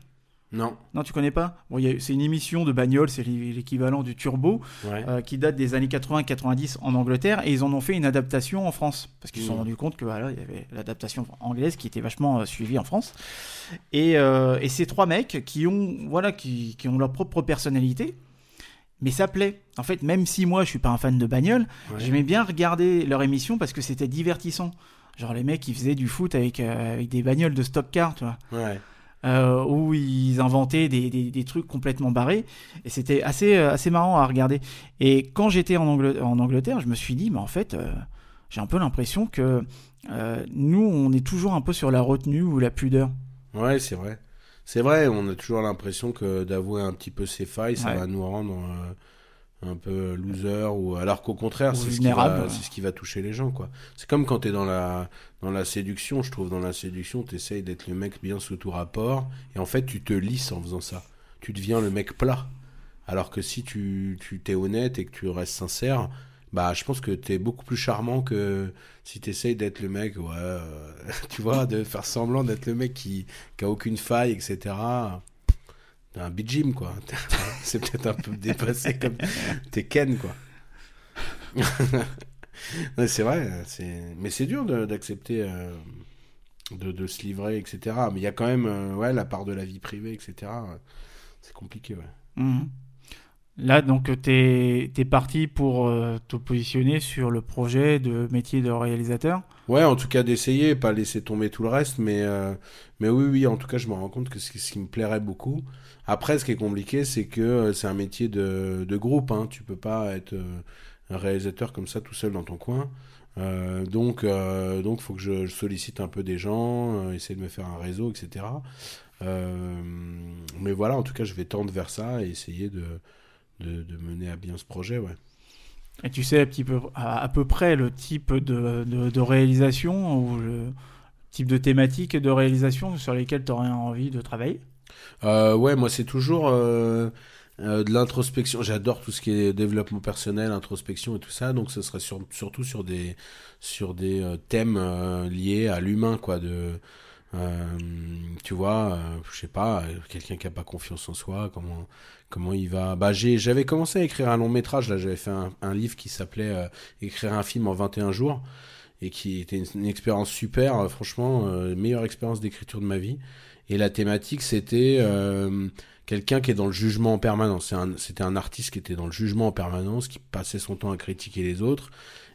Non. Non, tu connais pas bon, C'est une émission de bagnole, c'est l'équivalent du turbo, euh, qui date des années 80-90 en Angleterre, et ils en ont fait une adaptation en France, parce qu'ils se sont mmh. rendus compte que voilà, il y avait l'adaptation anglaise qui était vachement euh, suivie en France. Et, euh, et ces trois mecs qui ont, voilà, qui, qui, ont leur propre personnalité, mais ça plaît. En fait, même si moi je suis pas un fan de bagnole, j'aimais bien regarder leur émission parce que c'était divertissant. Genre les mecs qui faisaient du foot avec, avec des bagnoles de stock car, tu vois. Ouais. Euh, où ils inventaient des, des, trucs complètement barrés. Et c'était assez, euh, assez marrant à regarder. Et quand j'étais en, en, Angleterre, je me suis dit, mais en fait, euh, j'ai un peu l'impression que nous, on est toujours un peu sur la retenue ou la pudeur. Ouais, c'est vrai. C'est vrai, on a toujours l'impression que d'avouer un petit peu ses failles, ça va nous rendre un peu loser ou alors qu'au contraire c'est ce, qui va- c'est ce qui va toucher les gens quoi. C'est comme quand t'es dans la dans la séduction je trouve dans la séduction t'essayes d'être le mec bien sous tout rapport et en fait tu te lisses en faisant ça. Tu deviens le mec plat. Alors que si tu tu t'es honnête et que tu restes sincère bah je pense que t'es beaucoup plus charmant que si t'essayes d'être le mec ouais euh, tu vois de faire semblant d'être le mec qui qui a aucune faille etc un beat gym quoi c'est peut-être un peu dépassé comme t'es Ken quoi c'est vrai c'est mais c'est dur d'accepter euh, de, de se livrer etc mais il y a quand même euh, ouais la part de la vie privée etc c'est compliqué ouais Mhm. Là, donc, tu es, parti pour euh, te positionner sur le projet de métier de réalisateur. Ouais, en tout cas d'essayer, pas laisser tomber tout le reste, mais, mais oui, oui, en tout cas, je me rends compte que c'est ce qui me plairait beaucoup. Après, ce qui est compliqué, c'est que euh, c'est un métier de, de groupe, hein. tu peux pas être euh, un réalisateur comme ça tout seul dans ton coin. Euh, donc, euh, donc, faut que je, sollicite un peu des gens, euh, essayer de me faire un réseau, etc. Mais voilà, en tout cas, je vais tendre vers ça et essayer de, de, mener à bien ce projet, ouais. Et tu sais un petit peu, à, à peu près le type de, de, de réalisation ou le type de thématique de réalisation sur lesquelles tu aurais envie de travailler? Euh, ouais, moi c'est toujours euh, euh, de l'introspection. J'adore tout ce qui est développement personnel, introspection et tout ça. Donc ce serait sur- surtout sur des sur des thèmes liés à l'humain, quoi. De tu vois, je sais pas, quelqu'un qui a pas confiance en soi, comment comment il va. Bah j'avais commencé à écrire un long métrage. Là, j'avais fait un, livre qui s'appelait Écrire un film en 21 jours et qui était une, une expérience super. franchement, meilleure expérience d'écriture de ma vie. Et la thématique, c'était euh, quelqu'un qui est dans le jugement en permanence. C'était un, artiste qui était dans le jugement en permanence, qui passait son temps à critiquer les autres.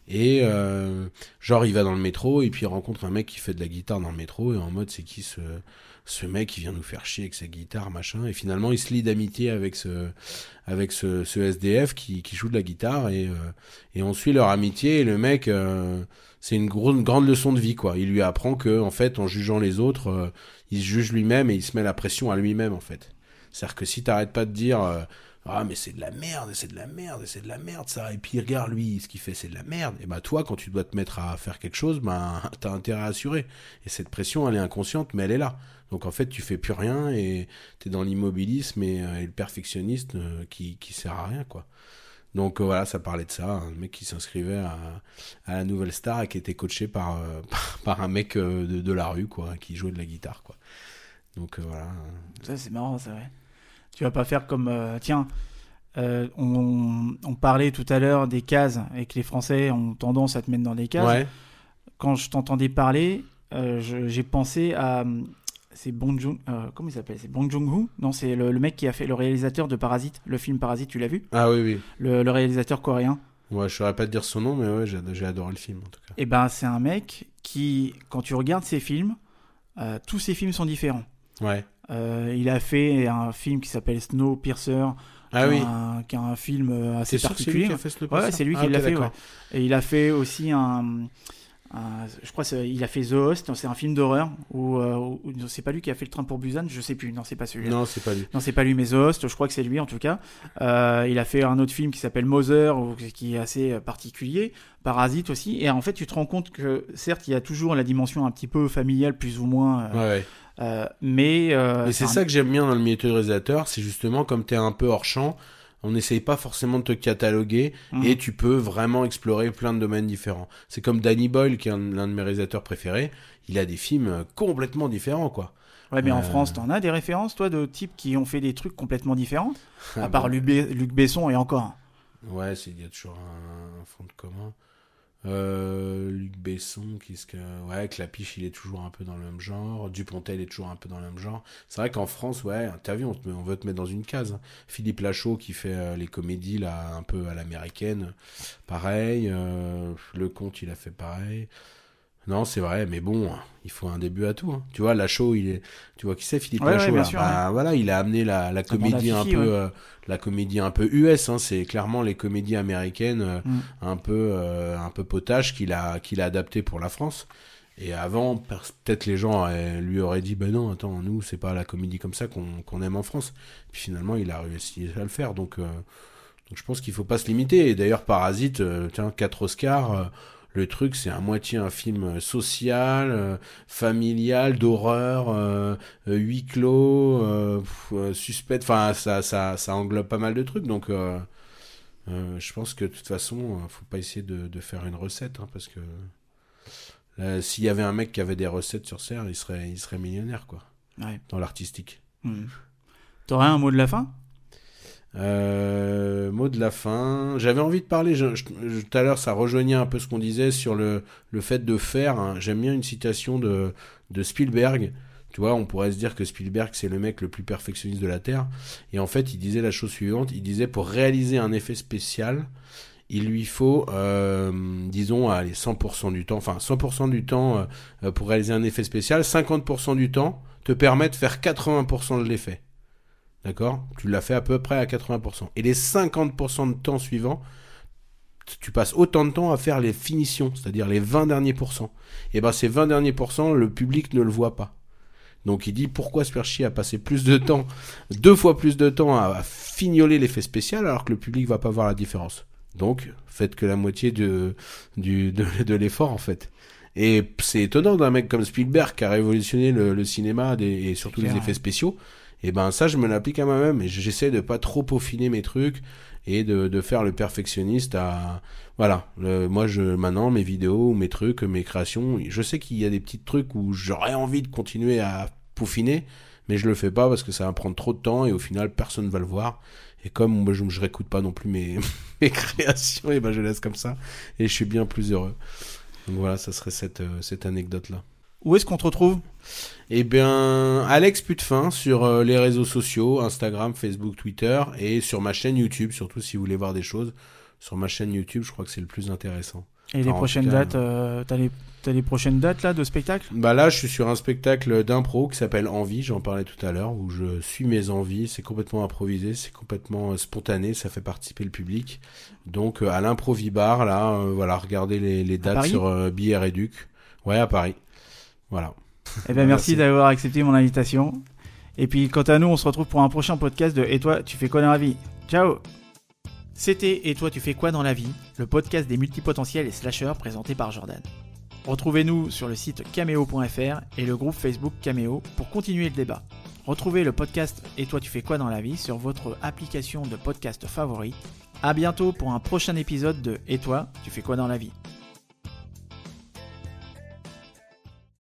Et euh, genre, il va dans le métro et puis il rencontre un mec qui fait de la guitare dans le métro et en mode, c'est qui ce, ce mec qui vient nous faire chier avec sa guitare, machin. Et finalement, il se lie d'amitié avec ce, avec ce, SDF qui, qui joue de la guitare et, euh, et on suit leur amitié et le mec, c'est une, une grande leçon de vie, quoi. Il lui apprend que, en fait, en jugeant les autres, euh, il se juge lui-même et il se met la pression à lui-même, en fait. C'est-à-dire que si t'arrêtes pas de dire euh, ah mais c'est de la merde, c'est de la merde, c'est de la merde ça, et puis regarde lui, ce qu'il fait c'est de la merde, et bah toi quand tu dois te mettre à faire quelque chose, ben t'as intérêt à assurer. Et cette pression elle est inconsciente mais elle est là. Donc en fait tu fais plus rien et t'es dans l'immobilisme et, euh, le perfectionnisme euh, qui, qui sert à rien quoi. Donc euh, voilà, ça parlait de ça, un mec qui s'inscrivait à, à la nouvelle star et qui était coaché par, euh, par, par un mec euh, de, de la rue quoi, qui jouait de la guitare quoi. Donc voilà. Ça, c'est marrant, c'est vrai. Tu vas pas faire comme. euh, tiens, euh, on, on parlait tout à l'heure des cases et que les Français ont tendance à te mettre dans des cases. Ouais. Quand je t'entendais parler, euh, j'ai pensé à. C'est Bong Joon. euh, comment il s'appelle C'est Bong Joon-ho? Non, c'est le, le mec qui a fait le réalisateur de Parasite, le film Parasite, tu l'as vu? Ah oui oui. le, le réalisateur coréen. Ouais, je saurais pas te dire son nom, mais ouais, j'ai adoré le film en tout cas. Et ben, c'est un mec qui, quand tu regardes ses films, euh, tous ses films sont différents. Ouais. Euh, il a fait un film qui s'appelle Snowpiercer, Ah qui, oui. est un, qui est un film assez C'est sûr que c'est lui particulier. qui a fait Snowpiercer? Ouais, c'est lui Ah, qui ok, l'a fait. ouais. Et il a fait aussi un, un- je crois, qu'il il a fait The Host. C'est un film d'horreur où, euh, où- c'est pas lui qui a fait le train pour Busan. Je sais plus. Non, c'est pas celui-là. Non, c'est pas lui. Non, c'est pas lui, mais The Host, je crois que c'est lui en tout cas. Euh, il a fait un autre film qui s'appelle Mother, qui est assez euh, particulier. Parasite aussi. Et en fait, tu te rends compte que certes, il y a toujours la dimension un petit peu familiale, plus ou moins. euh, Ouais, ouais. euh, mais euh, Mais c'est un- ça que j'aime bien dans le métier de réalisateur, c'est justement comme t'es un peu hors champ, on n'essaye pas forcément de te cataloguer Mhm. et tu peux vraiment explorer plein de domaines différents. C'est comme Danny Boyle, qui est un- l'un de mes réalisateurs préférés, il a des films euh, complètement différents, quoi. Ouais, mais en Euh, France, t'en as des références, toi, de types qui ont fait des trucs complètement différents? À Ah part bon. Luc, Be- Luc Besson et encore. Ouais, il y a toujours un, un fond de commun. Euh, Luc Besson, qu'est-ce que. Ouais, Clapiche, il est toujours un peu dans le même genre. Dupontel est toujours un peu dans le même genre. C'est vrai qu'en France, ouais, vu, on, on veut te mettre dans une case. Philippe Lachaud qui fait euh, les comédies, là, un peu à l'américaine, pareil. Euh, le Comte, il a fait pareil. Non, c'est vrai, mais bon, il faut un début à tout. hein. Tu vois, Lachaud, il est. Tu vois qui c'est, Philippe Ouais, ouais, Lachaud bien là? sûr, Bah, Voilà, il a amené la, la comédie un Fifi, peu. ouais. euh, la comédie un peu US, hein, c'est clairement les comédies américaines euh, Mm. un peu euh, un peu potache qu'il a qu'il a adapté pour la France. Et avant, peut-être les gens lui auraient dit ben non, attends, nous c'est pas la comédie comme ça qu'on qu'on aime en France. Puis finalement, il a réussi à le faire. Donc euh, Donc je pense qu'il faut pas se limiter. Et d'ailleurs, Parasite, tiens, 4 Oscars. Euh, le truc, c'est à moitié un film social, euh, familial, d'horreur, euh, euh, huis clos, euh, pff, euh, suspect. Enfin, ça, ça, ça englobe pas mal de trucs. Donc, euh, euh, je pense que de toute façon, euh, faut pas essayer de, de faire une recette, hein, parce que euh, s'il y avait un mec qui avait des recettes sur Serre, il serait, il serait millionnaire, quoi, Ouais. dans l'artistique. Hmm. T'aurais un mot de la fin? Euh, mot de la fin. J'avais envie de parler, je- tout à l'heure, ça rejoignait un peu ce qu'on disait sur le, le fait de faire. hein. J'aime bien une citation de, de Spielberg. Tu vois, on pourrait se dire que Spielberg, c'est le mec le plus perfectionniste de la Terre. Et en fait, il disait la chose suivante. Il disait, pour réaliser un effet spécial, il lui faut, euh, disons, allez, 100% du temps, enfin 100% du temps euh, pour réaliser un effet spécial, 50% du temps te permet de faire 80% de l'effet. D'accord? Tu l'as fait à peu près à 80%. Et les 50% de temps suivants, tu passes autant de temps à faire les finitions, c'est-à-dire les 20 derniers pourcents. Et ben ces 20 derniers pourcents, le public ne le voit pas. Donc il dit pourquoi se faire chier à passer plus de temps, deux fois plus de temps à, à fignoler l'effet spécial alors que le public va pas voir la différence? Donc faites que la moitié de, du, de, de l'effort en fait. Et c'est étonnant d'un mec comme Spielberg qui a révolutionné le, le cinéma des- et surtout les effets spéciaux. Et ben ça, je me l'applique à moi-même et j'essaie de pas trop peaufiner mes trucs et de, de faire le perfectionniste à voilà. Moi, je maintenant mes vidéos, mes trucs, mes créations, je sais qu'il y a des petits trucs où j'aurais envie de continuer à peaufiner, mais je le fais pas parce que ça va prendre trop de temps et au final personne va le voir. Et comme moi, je, je réécoute pas non plus mes, mes créations, et ben je laisse comme ça et je suis bien plus heureux. Donc voilà, ça serait cette, euh, cette anecdote là. Où est-ce qu'on te retrouve? Eh bien, Alex Putefin sur euh, les réseaux sociaux, Instagram, Facebook, Twitter, et sur ma chaîne YouTube, surtout si vous voulez voir des choses. Sur ma chaîne YouTube, je crois que c'est le plus intéressant. Et les Enfin, prochaines dates euh, T'as les, prochaines dates là de spectacle? Bah là, je suis sur un spectacle d'impro qui s'appelle Envie, j'en parlais tout à l'heure, où je suis mes envies, c'est complètement improvisé, c'est complètement euh, spontané, ça fait participer le public. Donc euh, à l'improvibar, là, voilà, regardez les, les dates sur Billets Réduc. Ouais, à Paris. Voilà. Eh ben merci Merci. d'avoir accepté mon invitation. Et puis quant à nous, on se retrouve pour un prochain podcast de Et toi, tu fais quoi dans la vie? Ciao C'était Et toi, tu fais quoi dans la vie? Le podcast des multipotentiels et slasheurs présenté par Jordan. Retrouvez-nous sur le site cameo.fr et le groupe Facebook Cameo pour continuer le débat. Retrouvez le podcast Et toi, tu fais quoi dans la vie sur votre application de podcast favori. À bientôt pour un prochain épisode de Et toi, tu fais quoi dans la vie?